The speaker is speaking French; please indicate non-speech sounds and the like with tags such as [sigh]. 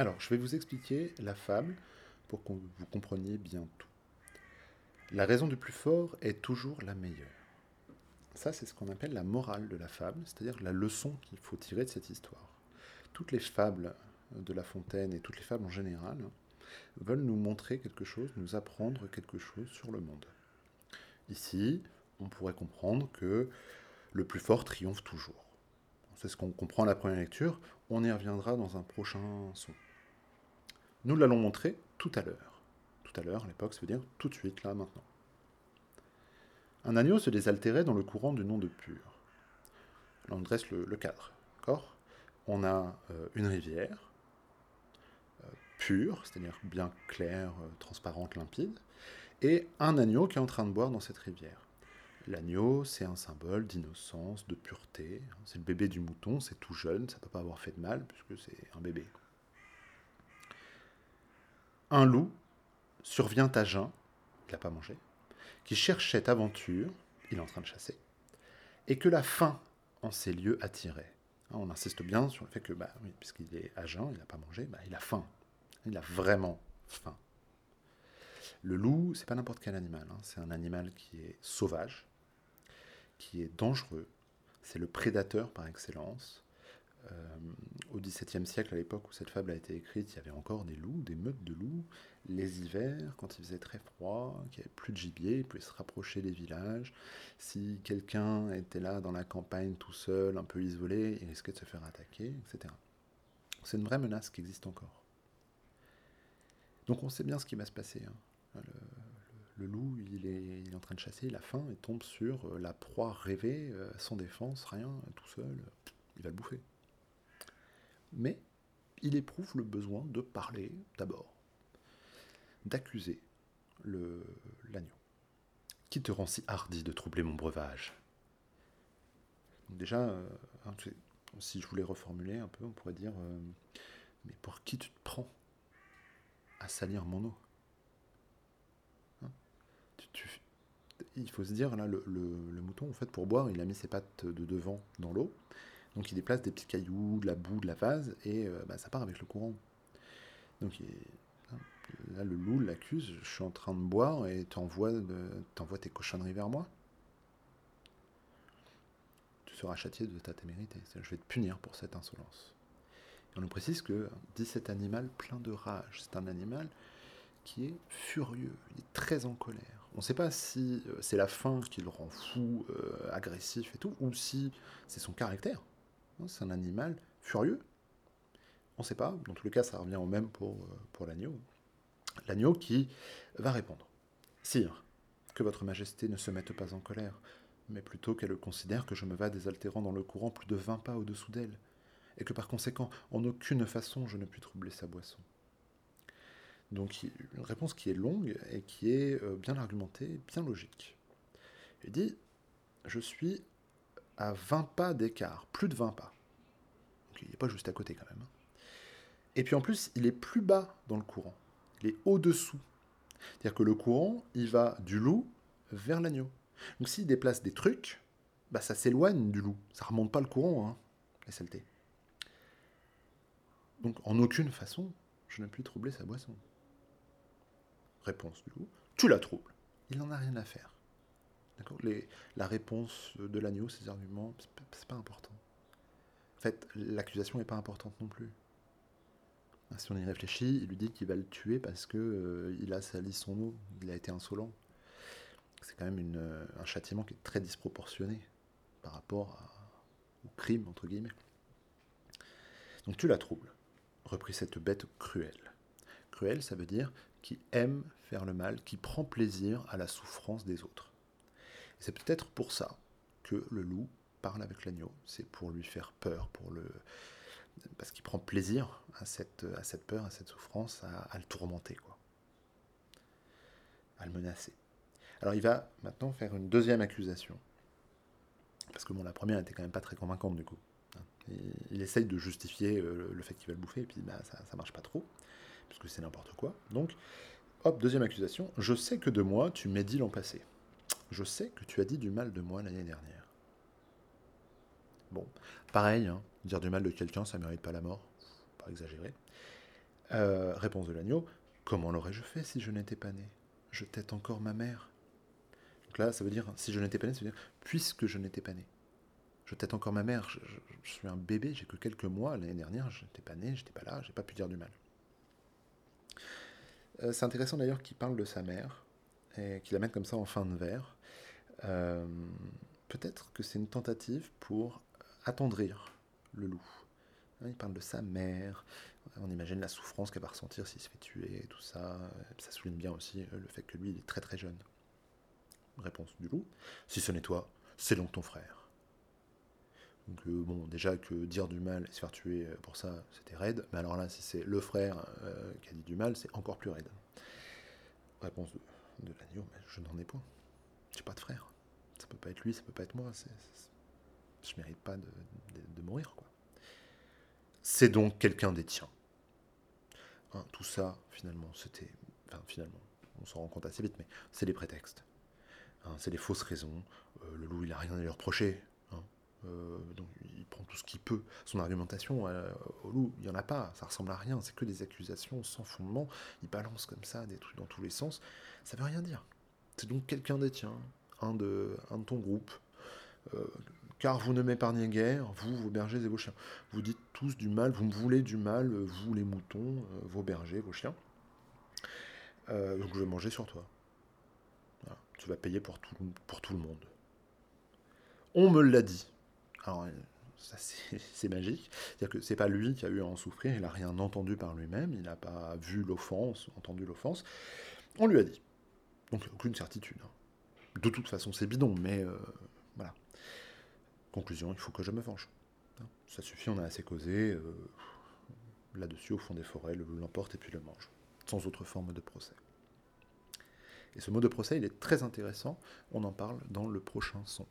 Alors, je vais vous expliquer la fable pour que vous compreniez bien tout. La raison du plus fort est toujours la meilleure. Ça, c'est ce qu'on appelle la morale de la fable, c'est-à-dire la leçon qu'il faut tirer de cette histoire. Toutes les fables de La Fontaine et toutes les fables en général veulent nous montrer quelque chose, nous apprendre quelque chose sur le monde. Ici, on pourrait comprendre que le plus fort triomphe toujours. C'est ce qu'on comprend à la première lecture, on y reviendra dans un prochain son. Nous l'allons montrer tout à l'heure. Tout à l'heure, à l'époque, ça veut dire tout de suite, là, maintenant. Un agneau se désaltérait dans le courant du nom de Pur. Là, on dresse le, cadre. D'accord? On a euh, une rivière, euh, pure, c'est-à-dire bien claire, euh, transparente, limpide, et un agneau qui est en train de boire dans cette rivière. L'agneau, c'est un symbole d'innocence, de pureté. C'est le bébé du mouton, c'est tout jeune, ça ne peut pas avoir fait de mal, puisque c'est un bébé un loup survient à jeun, il n'a pas mangé, qui cherche cette aventure, il est en train de chasser, et que la faim en ces lieux attirait. Hein, on insiste bien sur le fait que, bah, oui, puisqu'il est à jeun, il n'a pas mangé, bah, il a faim. Il a vraiment faim. Le loup, c'est pas n'importe quel animal, hein. c'est un animal qui est sauvage, qui est dangereux, c'est le prédateur par excellence, euh, au XVIIe siècle, à l'époque où cette fable a été écrite, il y avait encore des loups, des meutes de loups. Les hivers, quand il faisait très froid, qu'il n'y avait plus de gibier, il pouvait se rapprocher des villages. Si quelqu'un était là dans la campagne tout seul, un peu isolé, il risquait de se faire attaquer, etc. C'est une vraie menace qui existe encore. Donc on sait bien ce qui va se passer. Hein. Le, loup, il est, il est, en train de chasser, il a faim, il tombe sur euh, la proie rêvée, euh, sans défense, rien, tout seul, il va le bouffer mais il éprouve le besoin de parler d'abord, d'accuser l'agneau. Qui te rend si hardi de troubler mon breuvage. Déjà, euh, hein, si je voulais reformuler un peu, on pourrait dire euh, Mais pour qui tu te prends à salir mon eau? Hein? Il faut se dire, là, le, le, mouton, en fait, pour boire, il a mis ses pattes de devant dans l'eau, donc il déplace des petits cailloux, de la boue, de la vase, et euh, bah, ça part avec le courant. Donc hein, là, le loup l'accuse, je suis en train de boire et tu envoies tes cochonneries vers moi. Tu seras châtié de ta témérité. Je vais te punir pour cette insolence. on nous précise que dit cet animal plein de rage. C'est un animal qui est furieux, il est très en colère. On ne sait pas si euh, c'est la faim qui le rend fou, euh, agressif et tout, ou si c'est son caractère. Hein, c'est un animal furieux. On ne sait pas. Dans tous les cas, ça revient au même pour, euh, pour l'agneau. L'agneau qui va répondre. Sire, que votre majesté ne se mette pas en colère, mais plutôt qu'elle considère que je me vas désaltérant dans le courant plus de vingt pas au-dessous d'elle, et que par conséquent, en aucune façon, je ne puis troubler sa boisson. Donc une réponse qui est longue et qui est euh, bien argumentée, bien logique. Il dit, je suis à 20 pas d'écart, plus de 20 pas. Il n'est pas juste à côté quand même. Hein. Et puis en plus, il est plus bas dans le courant. Il est au-dessous. C'est-à-dire que le courant, il va du loup vers l'agneau. Donc s'il déplace des trucs, bah ça s'éloigne du loup. Ça remonte pas le courant, hein, la saleté. Donc en aucune façon, je ne puis troubler sa boisson. Réponse du loup, tu la troubles. Il n'en a rien à faire la réponse de l'agneau, ses arguments, c'est pas important. En fait, l'accusation n'est pas importante non plus. Si on y réfléchit, il lui dit qu'il va le tuer parce que euh, il a sali son eau, il a été insolent. C'est quand même un châtiment qui est très disproportionné par rapport au crime, entre guillemets. Donc tu la troubles, reprit cette bête cruelle. Cruelle, ça veut dire qui aime faire le mal, qui prend plaisir à la souffrance des autres. C'est peut-être pour ça que le loup parle avec l'agneau. C'est pour lui faire peur, pour le parce qu'il prend plaisir à cette, peur, à cette souffrance, à, le tourmenter, quoi. à le menacer. Alors il va maintenant faire une deuxième accusation. Parce que bon, la première était quand même pas très convaincante du coup. Il, essaye de justifier euh, le fait qu'il va le bouffer, et puis bah, ça, ça marche pas trop, puisque c'est n'importe quoi. Donc, hop, deuxième accusation. Je sais que de moi, tu m'as dit l'an passé. Je sais que tu as dit du mal de moi l'année dernière. Bon, pareil, hein, dire du mal de quelqu'un, ça ne mérite pas la mort, pas exagérer. Euh, réponse de l'agneau Comment l'aurais-je fait si je n'étais pas né? Je tête encore ma mère. Donc là, ça veut dire, si je n'étais pas né, ça veut dire, puisque je n'étais pas né. Je tête encore ma mère, je, suis un bébé, j'ai que quelques mois, l'année dernière, je n'étais pas né, j'étais pas là, j'ai pas pu dire du mal. Euh, c'est intéressant d'ailleurs qu'il parle de sa mère, et qu'il la mette comme ça en fin de vers. Euh, peut-être que c'est une tentative pour attendrir le loup. Hein, il parle de sa mère, on imagine la souffrance qu'elle va ressentir s'il se fait tuer, tout ça. Ça souligne bien aussi euh, le fait que lui, il est très très jeune. Réponse du loup. Si ce n'est toi, c'est donc ton frère. Donc euh, bon, déjà que dire du mal et se faire tuer pour ça, c'était raide. Mais alors là, si c'est le frère qui a dit du mal, c'est encore plus raide. Réponse de, l'agneau, mais je n'en ai point. J'ai pas de frère. Ça peut pas être lui, ça peut pas être moi. je mérite pas de, de mourir, c'est donc quelqu'un des tiens. Hein, tout ça, finalement, c'était. Enfin, finalement, on s'en rend compte assez vite, mais c'est des prétextes. Hein, c'est des fausses raisons. Euh, le loup, il n'a rien à lui reprocher. Euh, donc, il prend tout ce qu'il peut. Son argumentation euh, au loup, il n'y en a pas. Ça ressemble à rien. C'est que des accusations sans fondement. Il balance comme ça des trucs dans tous les sens. Ça veut rien dire. C'est donc quelqu'un des tiens, un de, un de ton groupe, car vous ne m'épargnez guère, vous, vos bergers et vos chiens. Vous dites tous du mal, vous me voulez du mal, vous les moutons, euh, vos bergers, vos chiens. Euh, donc je vais manger sur toi. Tu vas payer pour tout, pour tout le monde. On me l'a dit. Alors, ça [laughs] c'est magique. C'est-à-dire que c'est pas lui qui a eu à en souffrir, il n'a rien entendu par lui-même, il n'a pas vu l'offense, entendu l'offense. On lui a dit. Donc aucune certitude. Hein. De toute façon, c'est bidon, mais euh, voilà. Conclusion, il faut que je me venge. Ça suffit, on a assez causé. Euh, là-dessus, au fond des forêts, le l'emporte et puis le mange. Sans autre forme de procès. Et ce mot de procès, il est très intéressant. On en parle dans le prochain son.